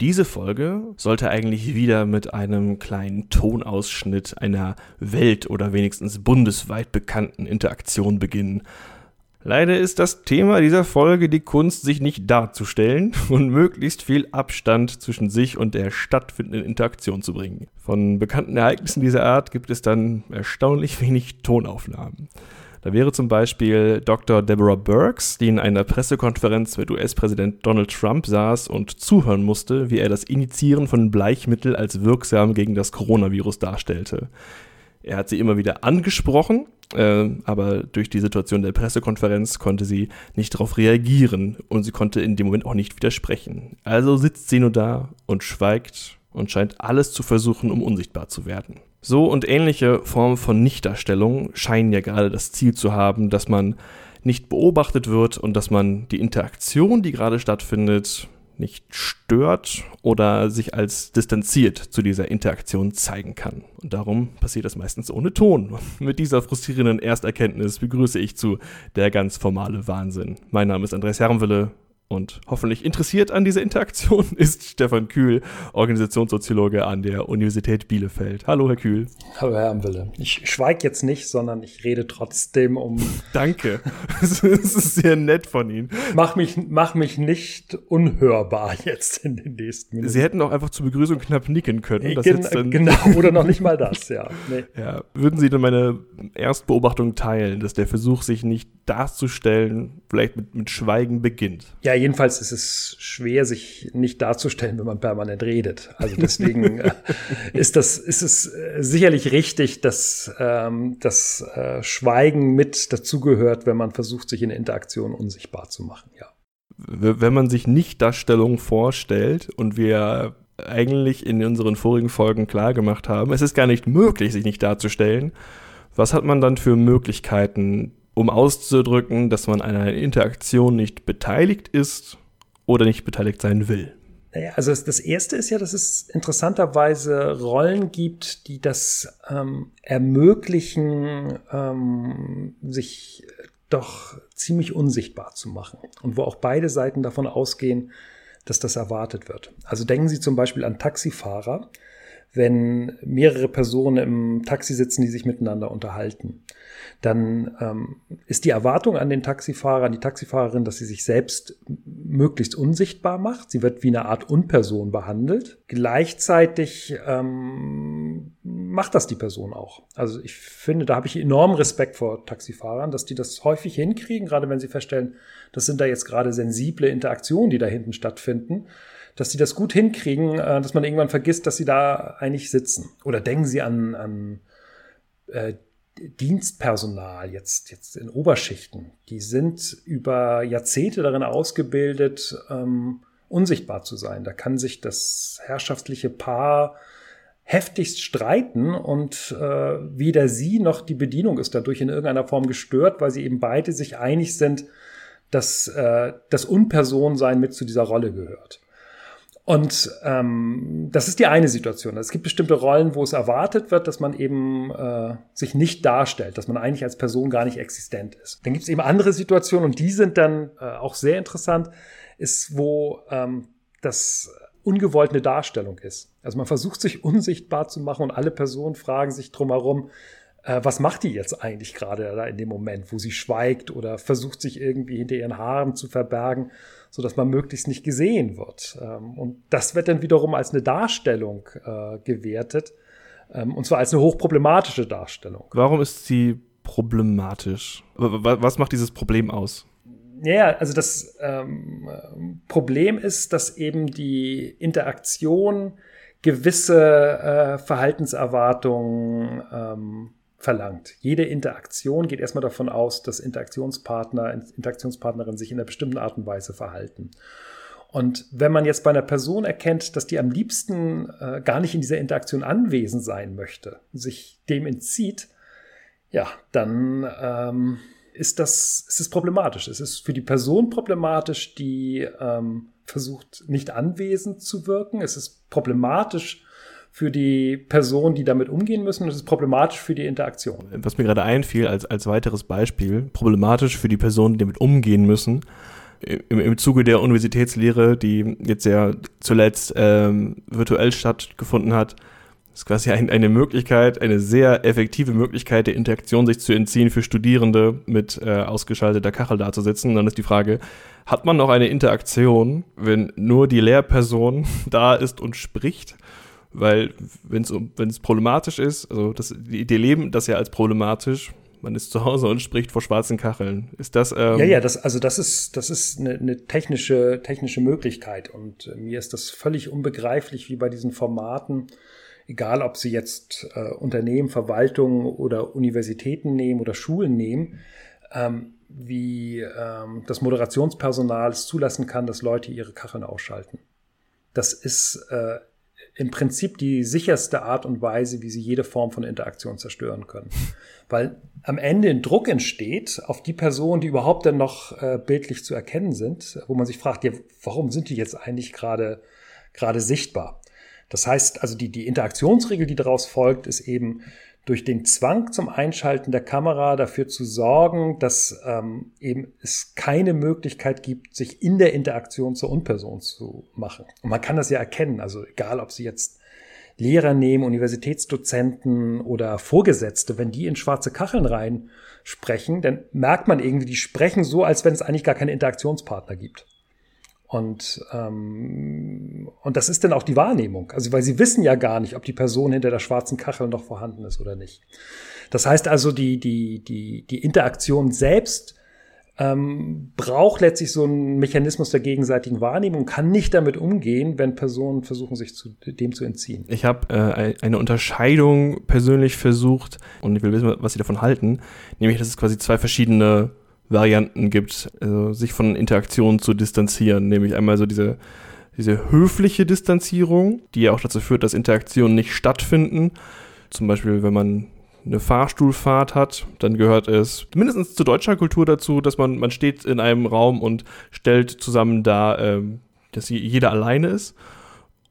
Diese Folge sollte eigentlich wieder mit einem kleinen Tonausschnitt einer welt- oder wenigstens bundesweit bekannten Interaktion beginnen. Leider ist das Thema dieser Folge die Kunst, sich nicht darzustellen und möglichst viel Abstand zwischen sich und der stattfindenden Interaktion zu bringen. Von bekannten Ereignissen dieser Art gibt es dann erstaunlich wenig Tonaufnahmen. Da wäre zum Beispiel Dr. Deborah Burks, die in einer Pressekonferenz mit US-Präsident Donald Trump saß und zuhören musste, wie er das Initiieren von Bleichmittel als wirksam gegen das Coronavirus darstellte. Er hat sie immer wieder angesprochen, äh, aber durch die Situation der Pressekonferenz konnte sie nicht darauf reagieren und sie konnte in dem Moment auch nicht widersprechen. Also sitzt sie nur da und schweigt und scheint alles zu versuchen, um unsichtbar zu werden. So und ähnliche Formen von Nichtdarstellung scheinen ja gerade das Ziel zu haben, dass man nicht beobachtet wird und dass man die Interaktion, die gerade stattfindet, nicht stört oder sich als distanziert zu dieser Interaktion zeigen kann. Und darum passiert das meistens ohne Ton. Mit dieser frustrierenden Ersterkenntnis begrüße ich zu Der ganz formale Wahnsinn. Mein Name ist Andreas Herrenwille und hoffentlich interessiert an dieser Interaktion ist Stefan Kühl, Organisationssoziologe an der Universität Bielefeld. Hallo, Herr Kühl. Hallo, Herr Amwille. Ich schweige jetzt nicht, sondern ich rede trotzdem um. Danke. Es ist sehr nett von Ihnen. Mach mich, mach mich nicht unhörbar jetzt in den nächsten Minuten. Sie hätten auch einfach zur Begrüßung knapp nicken können. Das Gen dann genau, oder noch nicht mal das, ja. Nee. ja. Würden Sie denn meine Erstbeobachtung teilen, dass der Versuch, sich nicht darzustellen, vielleicht mit, mit Schweigen beginnt? Ja, jedenfalls ist es schwer, sich nicht darzustellen, wenn man permanent redet. Also deswegen äh, ist das, ist es äh, sicherlich richtig, dass ähm, das äh, Schweigen mit dazugehört, wenn man versucht, sich in der Interaktion unsichtbar zu machen, ja. Wenn man sich nicht Darstellung vorstellt und wir eigentlich in unseren vorigen Folgen klar gemacht haben, es ist gar nicht möglich, sich nicht darzustellen. Was hat man dann für Möglichkeiten, um auszudrücken, dass man an einer Interaktion nicht beteiligt ist oder nicht beteiligt sein will. Naja, also das Erste ist ja, dass es interessanterweise Rollen gibt, die das ähm, ermöglichen, ähm, sich doch ziemlich unsichtbar zu machen und wo auch beide Seiten davon ausgehen, dass das erwartet wird. Also denken Sie zum Beispiel an Taxifahrer, wenn mehrere Personen im Taxi sitzen, die sich miteinander unterhalten dann ähm, ist die Erwartung an den Taxifahrer, an die Taxifahrerin, dass sie sich selbst möglichst unsichtbar macht. Sie wird wie eine Art Unperson behandelt. Gleichzeitig ähm, macht das die Person auch. Also ich finde, da habe ich enormen Respekt vor Taxifahrern, dass die das häufig hinkriegen, gerade wenn sie feststellen, das sind da jetzt gerade sensible Interaktionen, die da hinten stattfinden dass sie das gut hinkriegen, äh, dass man irgendwann vergisst, dass sie da eigentlich sitzen. Oder denken Sie an, an äh, Dienstpersonal jetzt, jetzt in Oberschichten, die sind über Jahrzehnte darin ausgebildet, ähm, unsichtbar zu sein. Da kann sich das herrschaftliche Paar heftigst streiten und äh, weder sie noch die Bedienung ist dadurch in irgendeiner Form gestört, weil sie eben beide sich einig sind, dass äh, das Unpersonsein mit zu dieser Rolle gehört. Und ähm, das ist die eine Situation. Es gibt bestimmte Rollen, wo es erwartet wird, dass man eben äh, sich nicht darstellt, dass man eigentlich als Person gar nicht existent ist. Dann gibt es eben andere Situationen und die sind dann äh, auch sehr interessant, ist, wo ähm, das ungewollt eine Darstellung ist. Also man versucht sich unsichtbar zu machen und alle Personen fragen sich drumherum, äh, was macht die jetzt eigentlich gerade da in dem Moment, wo sie schweigt oder versucht sich irgendwie hinter ihren Haaren zu verbergen so dass man möglichst nicht gesehen wird. Ähm, und das wird dann wiederum als eine Darstellung äh, gewertet, ähm, und zwar als eine hochproblematische Darstellung. Warum ist sie problematisch? Was macht dieses Problem aus? Ja, also das ähm, Problem ist, dass eben die Interaktion gewisse äh, Verhaltenserwartungen ähm, verlangt. Jede Interaktion geht erstmal davon aus, dass Interaktionspartner, Interaktionspartnerin sich in einer bestimmten Art und Weise verhalten. Und wenn man jetzt bei einer Person erkennt, dass die am liebsten äh, gar nicht in dieser Interaktion anwesend sein möchte, sich dem entzieht, ja, dann ähm, ist das ist es problematisch. Es ist für die Person problematisch, die ähm, versucht, nicht anwesend zu wirken. Es ist problematisch für die Personen, die damit umgehen müssen. Das ist problematisch für die Interaktion. Was mir gerade einfiel als, als weiteres Beispiel, problematisch für die Personen, die damit umgehen müssen, im, im Zuge der Universitätslehre, die jetzt ja zuletzt ähm, virtuell stattgefunden hat, ist quasi ein, eine Möglichkeit, eine sehr effektive Möglichkeit der Interaktion sich zu entziehen für Studierende mit äh, ausgeschalteter Kachel da zu sitzen. Und dann ist die Frage, hat man noch eine Interaktion, wenn nur die Lehrperson da ist und spricht? Weil wenn es problematisch ist, also das, die, die leben das ja als problematisch, man ist zu Hause und spricht vor schwarzen Kacheln. Ist das? Ähm ja, ja, das, also das ist, das ist eine, eine technische, technische Möglichkeit. Und äh, mir ist das völlig unbegreiflich, wie bei diesen Formaten, egal ob sie jetzt äh, Unternehmen, Verwaltungen oder Universitäten nehmen oder Schulen nehmen, ähm, wie ähm, das Moderationspersonal es zulassen kann, dass Leute ihre Kacheln ausschalten. Das ist äh, im Prinzip die sicherste Art und Weise, wie sie jede Form von Interaktion zerstören können. Weil am Ende ein Druck entsteht auf die Personen, die überhaupt dann noch äh, bildlich zu erkennen sind, wo man sich fragt, ja, warum sind die jetzt eigentlich gerade gerade sichtbar? Das heißt, also die, die Interaktionsregel, die daraus folgt, ist eben durch den Zwang zum Einschalten der Kamera dafür zu sorgen, dass ähm, eben es keine Möglichkeit gibt, sich in der Interaktion zur Unperson zu machen. Und man kann das ja erkennen, also egal, ob Sie jetzt Lehrer nehmen, Universitätsdozenten oder Vorgesetzte, wenn die in schwarze Kacheln rein sprechen, dann merkt man irgendwie, die sprechen so, als wenn es eigentlich gar keine Interaktionspartner gibt. Und, ähm, und das ist dann auch die Wahrnehmung. Also, weil sie wissen ja gar nicht, ob die Person hinter der schwarzen Kachel noch vorhanden ist oder nicht. Das heißt also, die, die, die, die Interaktion selbst ähm, braucht letztlich so einen Mechanismus der gegenseitigen Wahrnehmung, kann nicht damit umgehen, wenn Personen versuchen, sich zu, dem zu entziehen. Ich habe äh, eine Unterscheidung persönlich versucht und ich will wissen, was Sie davon halten, nämlich, dass es quasi zwei verschiedene Varianten gibt, also sich von Interaktionen zu distanzieren, nämlich einmal so diese, diese höfliche Distanzierung, die ja auch dazu führt, dass Interaktionen nicht stattfinden. Zum Beispiel, wenn man eine Fahrstuhlfahrt hat, dann gehört es mindestens zu deutscher Kultur dazu, dass man, man steht in einem Raum und stellt zusammen dar, ähm, dass jeder alleine ist.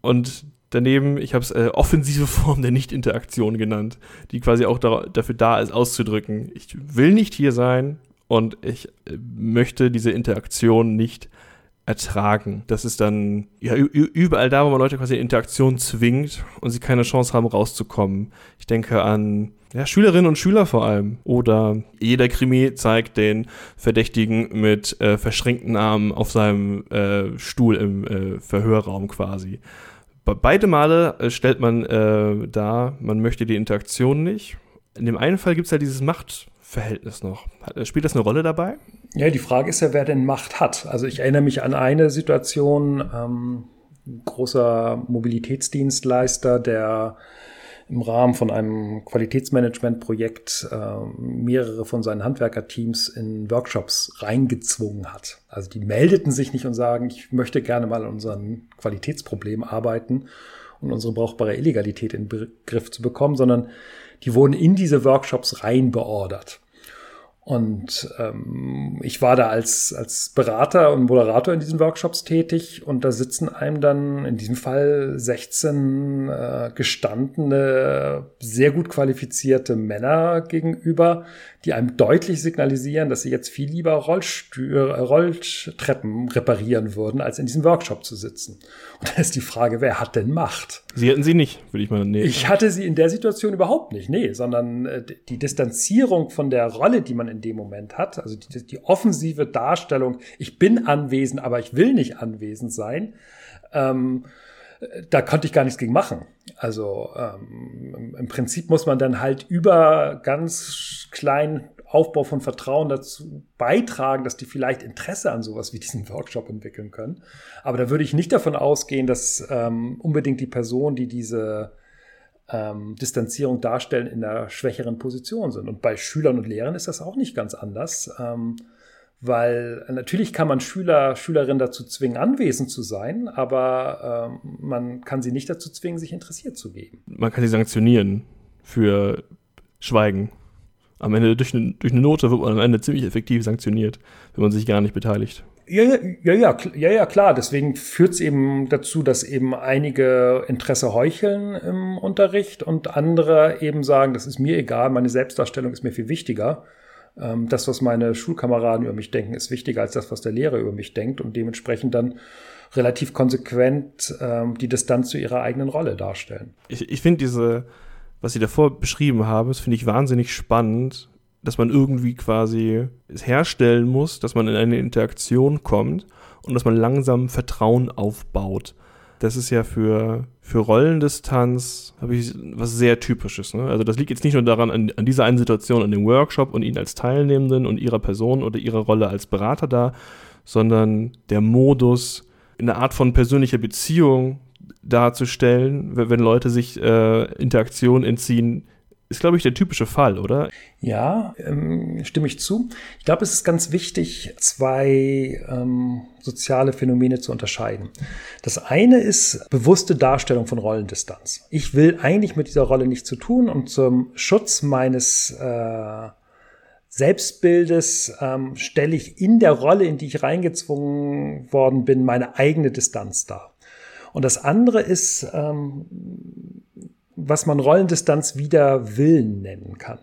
Und daneben, ich habe es äh, offensive Form der Nicht-Interaktion genannt, die quasi auch da, dafür da ist, auszudrücken, ich will nicht hier sein, und ich äh, möchte diese Interaktion nicht ertragen. Das ist dann ja überall da, wo man Leute quasi in Interaktion zwingt und sie keine Chance haben, rauszukommen. Ich denke an ja, Schülerinnen und Schüler vor allem. Oder jeder Krimi zeigt den Verdächtigen mit äh, verschränkten Armen auf seinem äh, Stuhl im äh, Verhörraum quasi. Be beide Male äh, stellt man äh, dar, man möchte die Interaktion nicht. In dem einen Fall gibt es ja dieses Macht Verhältnis noch. Spielt das eine Rolle dabei? Ja, die Frage ist ja, wer denn Macht hat. Also ich erinnere mich an eine Situation, ähm, großer Mobilitätsdienstleister, der im Rahmen von einem Qualitätsmanagementprojekt äh, mehrere von seinen Handwerkerteams in Workshops reingezwungen hat. Also die meldeten sich nicht und sagen, ich möchte gerne mal an unseren Qualitätsproblemen arbeiten und unsere brauchbare Illegalität in den Griff zu bekommen, sondern die wurden in diese Workshops rein beordert. Und ähm, ich war da als, als Berater und Moderator in diesen Workshops tätig und da sitzen einem dann in diesem Fall 16 äh, gestandene, sehr gut qualifizierte Männer gegenüber, die einem deutlich signalisieren, dass sie jetzt viel lieber Rollstür Rolltreppen reparieren würden, als in diesem Workshop zu sitzen. Und da ist die Frage, wer hat denn Macht? Sie hatten sie nicht, würde ich mal nehmen. Ich hatte sie in der Situation überhaupt nicht, nee, sondern äh, die Distanzierung von der Rolle, die man in dem Moment hat, also die, die offensive Darstellung, ich bin anwesend, aber ich will nicht anwesend sein, ähm, da konnte ich gar nichts gegen machen. Also ähm, im Prinzip muss man dann halt über ganz kleinen Aufbau von Vertrauen dazu beitragen, dass die vielleicht Interesse an sowas wie diesen Workshop entwickeln können. Aber da würde ich nicht davon ausgehen, dass ähm, unbedingt die Person, die diese ähm, Distanzierung darstellen, in einer schwächeren Position sind. Und bei Schülern und Lehrern ist das auch nicht ganz anders. Ähm, weil natürlich kann man Schüler, Schülerinnen dazu zwingen, anwesend zu sein, aber ähm, man kann sie nicht dazu zwingen, sich interessiert zu geben. Man kann sie sanktionieren für Schweigen. Am Ende durch eine, durch eine Note wird man am Ende ziemlich effektiv sanktioniert, wenn man sich gar nicht beteiligt. Ja, ja, ja, ja, ja, klar. Deswegen führt es eben dazu, dass eben einige Interesse heucheln im Unterricht und andere eben sagen, das ist mir egal, meine Selbstdarstellung ist mir viel wichtiger ähm, das, was meine Schulkameraden über mich denken, ist wichtiger als das, was der Lehrer über mich denkt und dementsprechend dann relativ konsequent ähm, die Distanz zu ihrer eigenen Rolle darstellen. Ich, ich finde diese, was Sie davor beschrieben haben, das finde ich wahnsinnig spannend, dass man irgendwie quasi es herstellen muss, dass man in eine Interaktion kommt und dass man langsam Vertrauen aufbaut. Das ist ja für, für Rollendistanz, habe ich was sehr Typisches. Ne? Also das liegt jetzt nicht nur daran, an, an dieser einen Situation, an dem Workshop und Ihnen als Teilnehmenden und Ihrer Person oder Ihrer Rolle als Berater da, sondern der Modus, eine Art von persönlicher Beziehung darzustellen, wenn Leute sich äh, Interaktion entziehen, ist, glaube ich, der typische Fall, oder? Ja, ähm, stimme ich zu. Ich glaube, es ist ganz wichtig, zwei ähm, soziale Phänomene zu unterscheiden. Das eine ist bewusste Darstellung von Rollendistanz. Ich will eigentlich mit dieser Rolle nichts zu tun und zum Schutz meines äh, Selbstbildes ähm, stelle ich in der Rolle, in die ich reingezwungen worden bin, meine eigene Distanz dar. Und das andere ist, ähm, was man Rollendistanz wieder Willen nennen kann.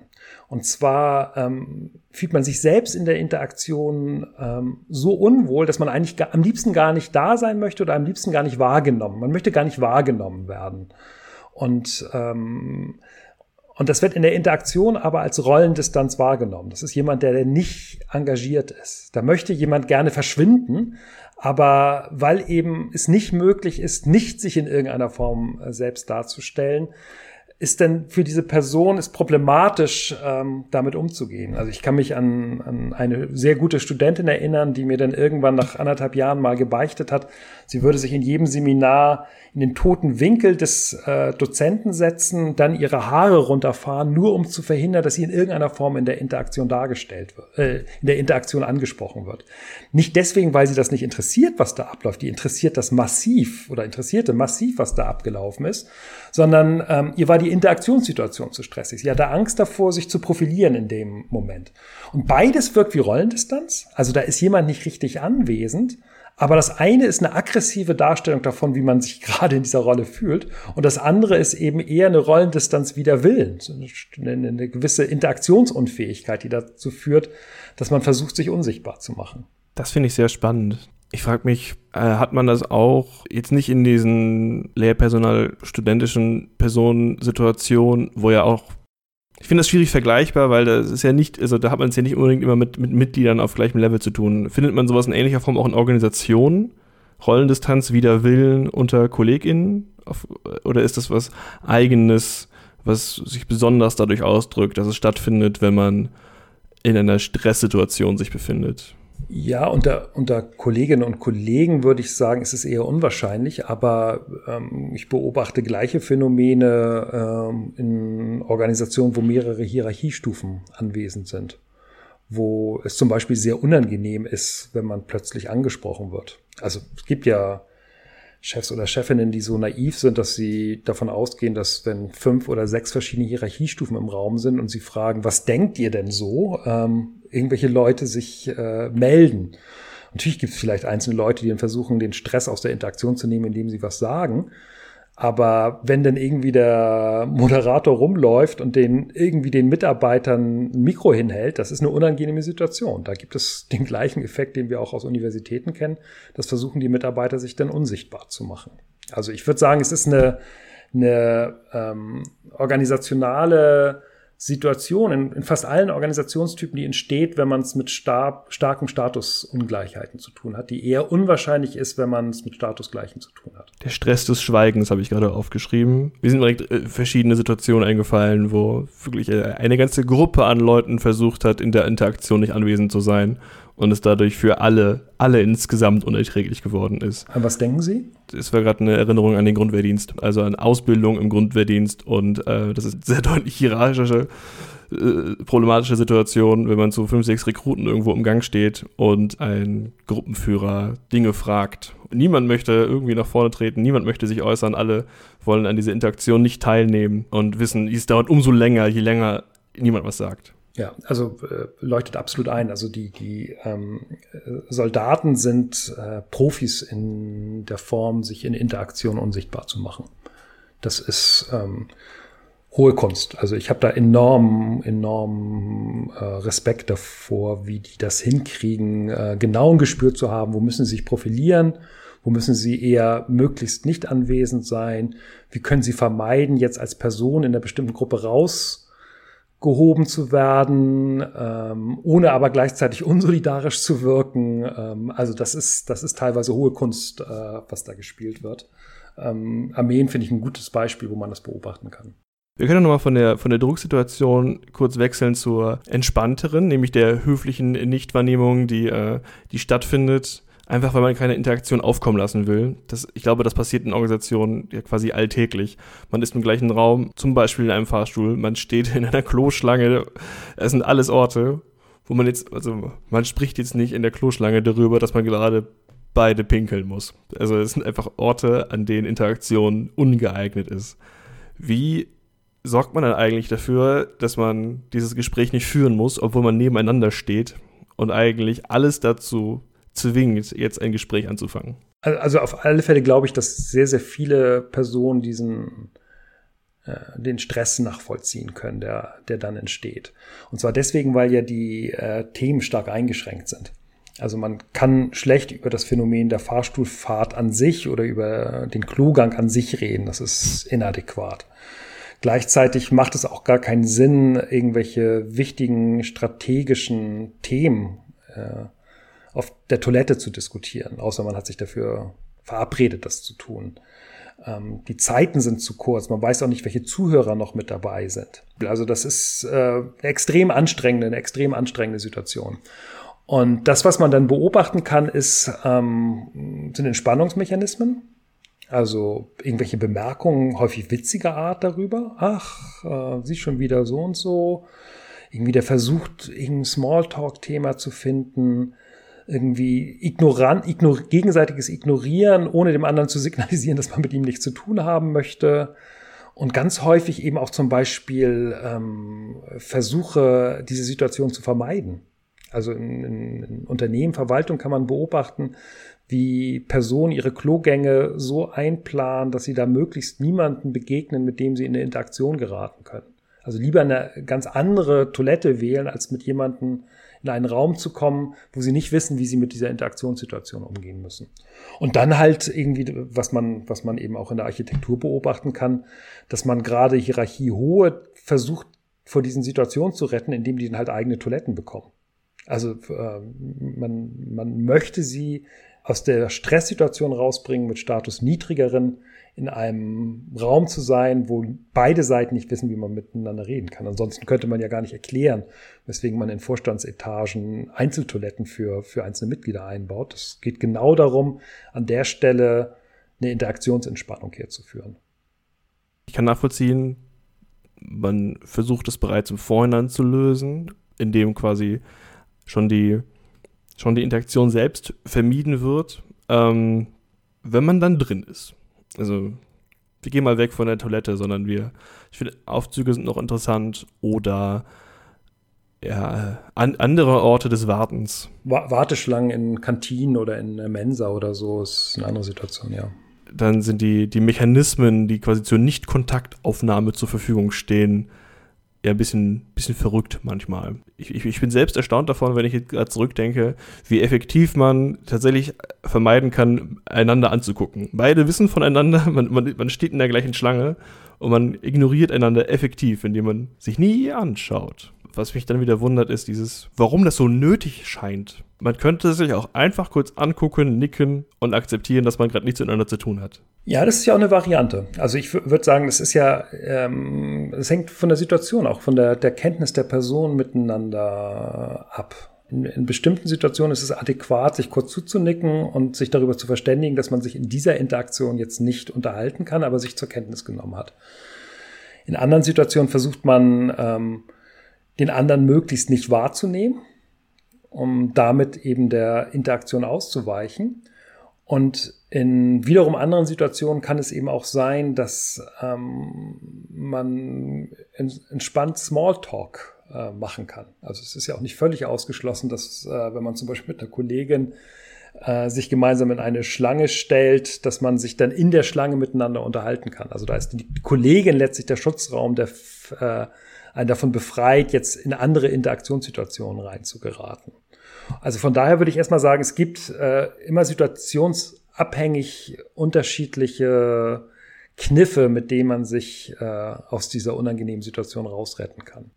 Und zwar ähm, fühlt man sich selbst in der Interaktion ähm, so unwohl, dass man eigentlich am liebsten gar nicht da sein möchte oder am liebsten gar nicht wahrgenommen. Man möchte gar nicht wahrgenommen werden. Und ähm, und das wird in der Interaktion aber als Rollendistanz wahrgenommen. Das ist jemand, der nicht engagiert ist. Da möchte jemand gerne verschwinden, aber weil eben es nicht möglich ist, nicht sich in irgendeiner Form äh, selbst darzustellen, ist denn für diese Person ist problematisch, ähm, damit umzugehen. Also ich kann mich an, an eine sehr gute Studentin erinnern, die mir dann irgendwann nach anderthalb Jahren mal gebeichtet hat, sie würde sich in jedem Seminar in den toten Winkel des äh, Dozenten setzen, dann ihre Haare runterfahren, nur um zu verhindern, dass sie in irgendeiner Form in der Interaktion dargestellt wird, äh, in der Interaktion angesprochen wird. Nicht deswegen, weil sie das nicht interessiert, was da abläuft. Die interessiert das massiv oder interessierte massiv, was da abgelaufen ist, sondern ähm, ihr war die Interaktionssituation zu stressig. Sie hatte Angst davor, sich zu profilieren in dem Moment. Und beides wirkt wie Rollendistanz. Also da ist jemand nicht richtig anwesend aber das eine ist eine aggressive Darstellung davon, wie man sich gerade in dieser Rolle fühlt. Und das andere ist eben eher eine Rollendistanz wider Willen. Eine, eine gewisse Interaktionsunfähigkeit, die dazu führt, dass man versucht, sich unsichtbar zu machen. Das finde ich sehr spannend. Ich frage mich, äh, hat man das auch jetzt nicht in diesen Lehrpersonal-studentischen Personensituationen, wo ja auch ich finde das schwierig vergleichbar, weil das ist ja nicht, also da hat man es ja nicht unbedingt immer mit, mit Mitgliedern auf gleichem Level zu tun. Findet man sowas in ähnlicher Form auch in Organisationen? Rollendistanz wider Willen unter KollegInnen? Auf, oder ist das was Eigenes, was sich besonders dadurch ausdrückt, dass es stattfindet, wenn man in einer Stresssituation sich befindet? Ja, unter, unter Kolleginnen und Kollegen würde ich sagen, ist es eher unwahrscheinlich, aber ähm, ich beobachte gleiche Phänomene ähm, in Organisationen, wo mehrere Hierarchiestufen anwesend sind, wo es zum Beispiel sehr unangenehm ist, wenn man plötzlich angesprochen wird. Also es gibt ja Chefs oder Chefinnen, die so naiv sind, dass sie davon ausgehen, dass wenn fünf oder sechs verschiedene Hierarchiestufen im Raum sind und sie fragen, was denkt ihr denn so, ähm, irgendwelche Leute sich äh, melden. Natürlich gibt es vielleicht einzelne Leute, die dann versuchen, den Stress aus der Interaktion zu nehmen, indem sie was sagen. Aber wenn dann irgendwie der Moderator rumläuft und den irgendwie den Mitarbeitern ein Mikro hinhält, das ist eine unangenehme Situation. Da gibt es den gleichen Effekt, den wir auch aus Universitäten kennen. Das versuchen die Mitarbeiter sich dann unsichtbar zu machen. Also ich würde sagen, es ist eine, eine ähm, organisationale Situation in, in, fast allen Organisationstypen, die entsteht, wenn man es mit star starken Statusungleichheiten zu tun hat, die eher unwahrscheinlich ist, wenn man es mit Statusgleichen zu tun hat. Der Stress des Schweigens habe ich gerade aufgeschrieben. Wir sind direkt äh, verschiedene Situationen eingefallen, wo wirklich äh, eine ganze Gruppe an Leuten versucht hat, in der Interaktion nicht anwesend zu sein und es dadurch für alle, alle insgesamt unerträglich geworden ist. An was denken Sie? Es war gerade eine Erinnerung an den Grundwehrdienst, also an Ausbildung im Grundwehrdienst und äh, das ist sehr deutlich hierarchische, äh, problematische Situation, wenn man zu fünf, sechs Rekruten irgendwo im Gang steht und ein Gruppenführer Dinge fragt. Niemand möchte irgendwie nach vorne treten, niemand möchte sich äußern, alle wollen an dieser Interaktion nicht teilnehmen und wissen, es dauert umso länger, je länger niemand was sagt. Ja, also äh, leuchtet absolut ein. Also die, die ähm, Soldaten sind äh, Profis in der Form, sich in Interaktion unsichtbar zu machen. Das ist, ähm, hohe Kunst. Also ich habe da enorm, enorm äh, Respekt davor, wie die das hinkriegen, äh, genau ein Gespür zu haben, wo müssen sie sich profilieren, wo müssen sie eher möglichst nicht anwesend sein, wie können sie vermeiden, jetzt als Person in einer bestimmten Gruppe rausgehoben zu werden, ähm, ohne aber gleichzeitig unsolidarisch zu wirken. Ähm, also das ist, das ist teilweise hohe Kunst, äh, was da gespielt wird. Ähm, Armeen finde ich ein gutes Beispiel, wo man das beobachten kann. Wir können nochmal von der, von der Drucksituation kurz wechseln zur entspannteren, nämlich der höflichen Nichtwahrnehmung, die, äh, die stattfindet, einfach weil man keine Interaktion aufkommen lassen will. Das, ich glaube, das passiert in Organisationen ja quasi alltäglich. Man ist im gleichen Raum, zum Beispiel in einem Fahrstuhl, man steht in einer Kloschlange, es sind alles Orte, wo man jetzt, also man spricht jetzt nicht in der Kloschlange darüber, dass man gerade beide pinkeln muss. Also es sind einfach Orte, an denen Interaktion ungeeignet ist. Wie sorgt man dann eigentlich dafür, dass man dieses Gespräch nicht führen muss, obwohl man nebeneinander steht und eigentlich alles dazu zwingt, jetzt ein Gespräch anzufangen? Also auf alle Fälle glaube ich, dass sehr, sehr viele Personen diesen äh, den Stress nachvollziehen können, der, der dann entsteht. Und zwar deswegen, weil ja die äh, Themen stark eingeschränkt sind. Also man kann schlecht über das Phänomen der Fahrstuhlfahrt an sich oder über den Klogang an sich reden. Das ist inadäquat. Gleichzeitig macht es auch gar keinen Sinn, irgendwelche wichtigen strategischen Themen äh, auf der Toilette zu diskutieren, außer man hat sich dafür verabredet, das zu tun. Ähm, die Zeiten sind zu kurz, man weiß auch nicht, welche Zuhörer noch mit dabei sind. Also das ist äh, eine extrem anstrengende, eine extrem anstrengende Situation. Und das, was man dann beobachten kann, ist, ähm, sind Entspannungsmechanismen. Also irgendwelche Bemerkungen, häufig witziger Art darüber. Ach, äh, sie schon wieder so und so. Irgendwie der versucht, irgendein Smalltalk-Thema zu finden. Irgendwie ignorant, ignor gegenseitiges Ignorieren, ohne dem anderen zu signalisieren, dass man mit ihm nichts zu tun haben möchte. Und ganz häufig eben auch zum Beispiel ähm, Versuche, diese Situation zu vermeiden. Also in, in, in Unternehmen, Verwaltung kann man beobachten, wie Personen ihre Klogänge so einplanen, dass sie da möglichst niemanden begegnen, mit dem sie in eine Interaktion geraten können. Also lieber eine ganz andere Toilette wählen, als mit jemandem in einen Raum zu kommen, wo sie nicht wissen, wie sie mit dieser Interaktionssituation umgehen müssen. Und dann halt irgendwie, was man, was man eben auch in der Architektur beobachten kann, dass man gerade Hierarchie hohe versucht, vor diesen Situationen zu retten, indem die dann halt eigene Toiletten bekommen. Also äh, man, man möchte sie aus der Stresssituation rausbringen, mit Status niedrigeren in einem Raum zu sein, wo beide Seiten nicht wissen, wie man miteinander reden kann. Ansonsten könnte man ja gar nicht erklären, weswegen man in Vorstandsetagen Einzeltoiletten für, für einzelne Mitglieder einbaut. Es geht genau darum, an der Stelle eine Interaktionsentspannung herzuführen. Ich kann nachvollziehen, man versucht es bereits im Vorhinein zu lösen, indem quasi schon die schon die Interaktion selbst vermieden wird, ähm, wenn man dann drin ist. Also wir gehen mal weg von der Toilette, sondern wir, ich finde, Aufzüge sind noch interessant oder ja, an, andere Orte des Wartens. Warteschlangen in Kantinen oder in Mensa oder so ist eine andere Situation, ja. Dann sind die, die Mechanismen, die quasi zur Nicht-Kontaktaufnahme zur Verfügung stehen, ja ein bisschen, bisschen verrückt manchmal. Ich, ich, ich bin selbst erstaunt davon, wenn ich jetzt gerade zurückdenke, wie effektiv man tatsächlich vermeiden kann, einander anzugucken. Beide wissen voneinander, man, man, man steht in der gleichen Schlange und man ignoriert einander effektiv, indem man sich nie anschaut. Was mich dann wieder wundert, ist dieses, warum das so nötig scheint. Man könnte sich auch einfach kurz angucken, nicken und akzeptieren, dass man gerade nichts miteinander zu tun hat. Ja, das ist ja auch eine Variante. Also ich würde sagen, das ist ja, ähm, es hängt von der Situation auch, von der, der Kenntnis der Person miteinander ab. In, in, bestimmten Situationen ist es adäquat, sich kurz zuzunicken und sich darüber zu verständigen, dass man sich in dieser Interaktion jetzt nicht unterhalten kann, aber sich zur Kenntnis genommen hat. In anderen Situationen versucht man, ähm, den anderen möglichst nicht wahrzunehmen, um damit eben der Interaktion auszuweichen. Und in wiederum anderen Situationen kann es eben auch sein, dass ähm, man entspannt Smalltalk äh, machen kann. Also es ist ja auch nicht völlig ausgeschlossen, dass äh, wenn man zum Beispiel mit einer Kollegin äh, sich gemeinsam in eine Schlange stellt, dass man sich dann in der Schlange miteinander unterhalten kann. Also da ist die Kollegin letztlich der Schutzraum, der äh, einen davon befreit, jetzt in andere Interaktionssituationen reinzugeraten. Also von daher würde ich erstmal sagen, es gibt äh, immer situationsabhängig unterschiedliche Kniffe, mit denen man sich äh, aus dieser unangenehmen Situation rausretten kann.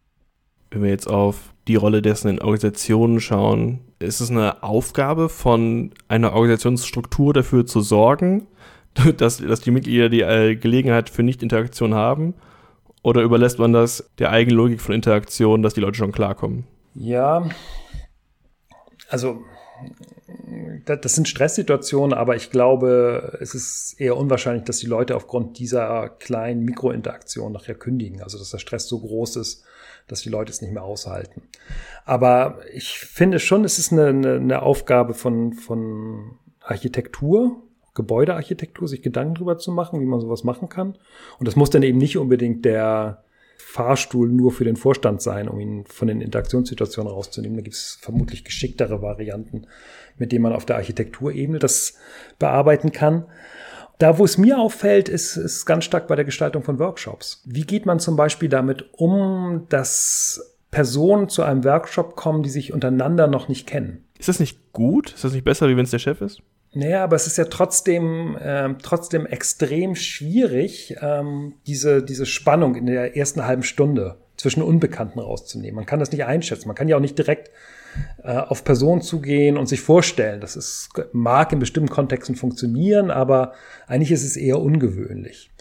Wenn wir jetzt auf die Rolle dessen in Organisationen schauen, ist es eine Aufgabe von einer Organisationsstruktur dafür zu sorgen, dass, dass die Mitglieder die äh, Gelegenheit für Nicht-Interaktion haben? Oder überlässt man das der Eigenlogik von Interaktion, dass die Leute schon klarkommen? Ja, also das sind Stresssituationen, aber ich glaube, es ist eher unwahrscheinlich, dass die Leute aufgrund dieser kleinen Mikrointeraktion nachher kündigen. Also dass der Stress so groß ist, dass die Leute es nicht mehr aushalten. Aber ich finde schon, es ist eine, eine, Aufgabe von, von Architektur, Gebäudearchitektur, sich Gedanken darüber zu machen, wie man sowas machen kann. Und das muss dann eben nicht unbedingt der Fahrstuhl nur für den Vorstand sein, um ihn von den Interaktionssituationen rauszunehmen. Da gibt es vermutlich geschicktere Varianten, mit denen man auf der Architekturebene das bearbeiten kann. Da, wo es mir auffällt, ist, ist ganz stark bei der Gestaltung von Workshops. Wie geht man zum Beispiel damit um, dass Personen zu einem Workshop kommen, die sich untereinander noch nicht kennen? Ist das nicht gut? Ist das nicht besser, wie wenn es der Chef ist? Naja, aber es ist ja trotzdem, ähm, trotzdem extrem schwierig, ähm, diese, diese Spannung in der ersten halben Stunde zwischen Unbekannten rauszunehmen. Man kann das nicht einschätzen. Man kann ja auch nicht direkt äh, auf Personen zugehen und sich vorstellen. Das ist, mag in bestimmten Kontexten funktionieren, aber eigentlich ist es eher ungewöhnlich.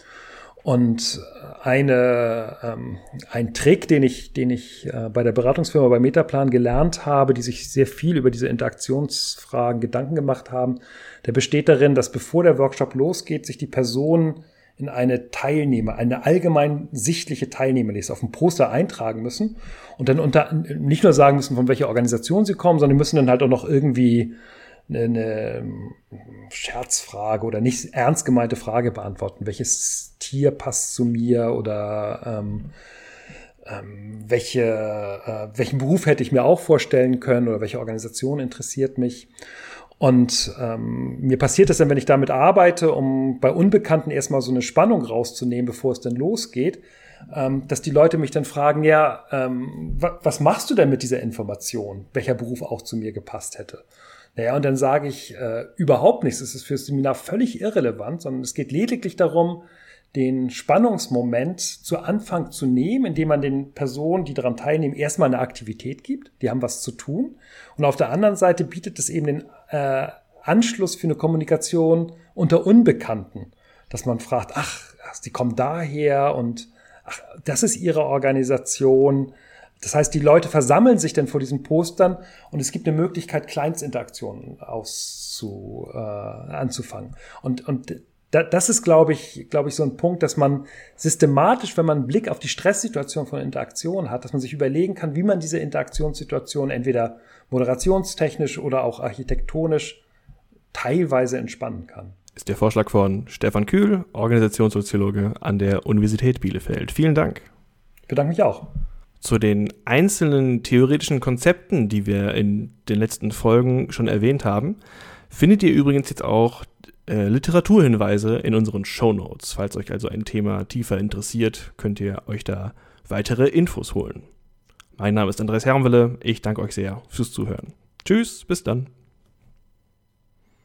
Und eine, ähm, ein Trick, den ich, den ich äh, bei der Beratungsfirma bei Metaplan gelernt habe, die sich sehr viel über diese Interaktionsfragen Gedanken gemacht haben, der besteht darin, dass bevor der Workshop losgeht, sich die Personen in eine Teilnehmer, eine allgemein sichtliche Teilnehmerliste auf dem Poster eintragen müssen und dann unter, nicht nur sagen müssen, von welcher Organisation sie kommen, sondern müssen dann halt auch noch irgendwie eine, eine Scherzfrage oder nicht ernst gemeinte Frage beantworten. Welches Tier passt zu mir oder ähm, ähm, welche, äh, welchen Beruf hätte ich mir auch vorstellen können oder welche Organisation interessiert mich. Und ähm, mir passiert es dann, wenn ich damit arbeite, um bei Unbekannten erstmal so eine Spannung rauszunehmen, bevor es dann losgeht, ähm, dass die Leute mich dann fragen, ja, ähm, was machst du denn mit dieser Information, welcher Beruf auch zu mir gepasst hätte? Naja, und dann sage ich äh, überhaupt nichts. Es ist für das Seminar völlig irrelevant, sondern es geht lediglich darum, den Spannungsmoment zu Anfang zu nehmen, indem man den Personen, die daran teilnehmen, erstmal eine Aktivität gibt. Die haben was zu tun. Und auf der anderen Seite bietet es eben den äh, Anschluss für eine Kommunikation unter Unbekannten, dass man fragt, ach, sie kommen daher und ach, das ist ihre Organisation. Das heißt, die Leute versammeln sich dann vor diesen Postern und es gibt eine Möglichkeit, Kleinstinteraktionen auszu, äh, anzufangen. Und, und da, das ist, glaube ich, glaube ich, so ein Punkt, dass man systematisch, wenn man einen Blick auf die Stresssituation von Interaktion hat, dass man sich überlegen kann, wie man diese Interaktionssituation entweder moderationstechnisch oder auch architektonisch teilweise entspannen kann. Ist der Vorschlag von Stefan Kühl, Organisationssoziologe an der Universität Bielefeld. Vielen Dank. Ich bedanke mich auch. Zu den einzelnen theoretischen Konzepten, die wir in den letzten Folgen schon erwähnt haben, findet ihr übrigens jetzt auch äh, Literaturhinweise in unseren Show Notes. Falls euch also ein Thema tiefer interessiert, könnt ihr euch da weitere Infos holen. Mein Name ist Andreas Hermwille. Ich danke euch sehr fürs Zuhören. Tschüss, bis dann.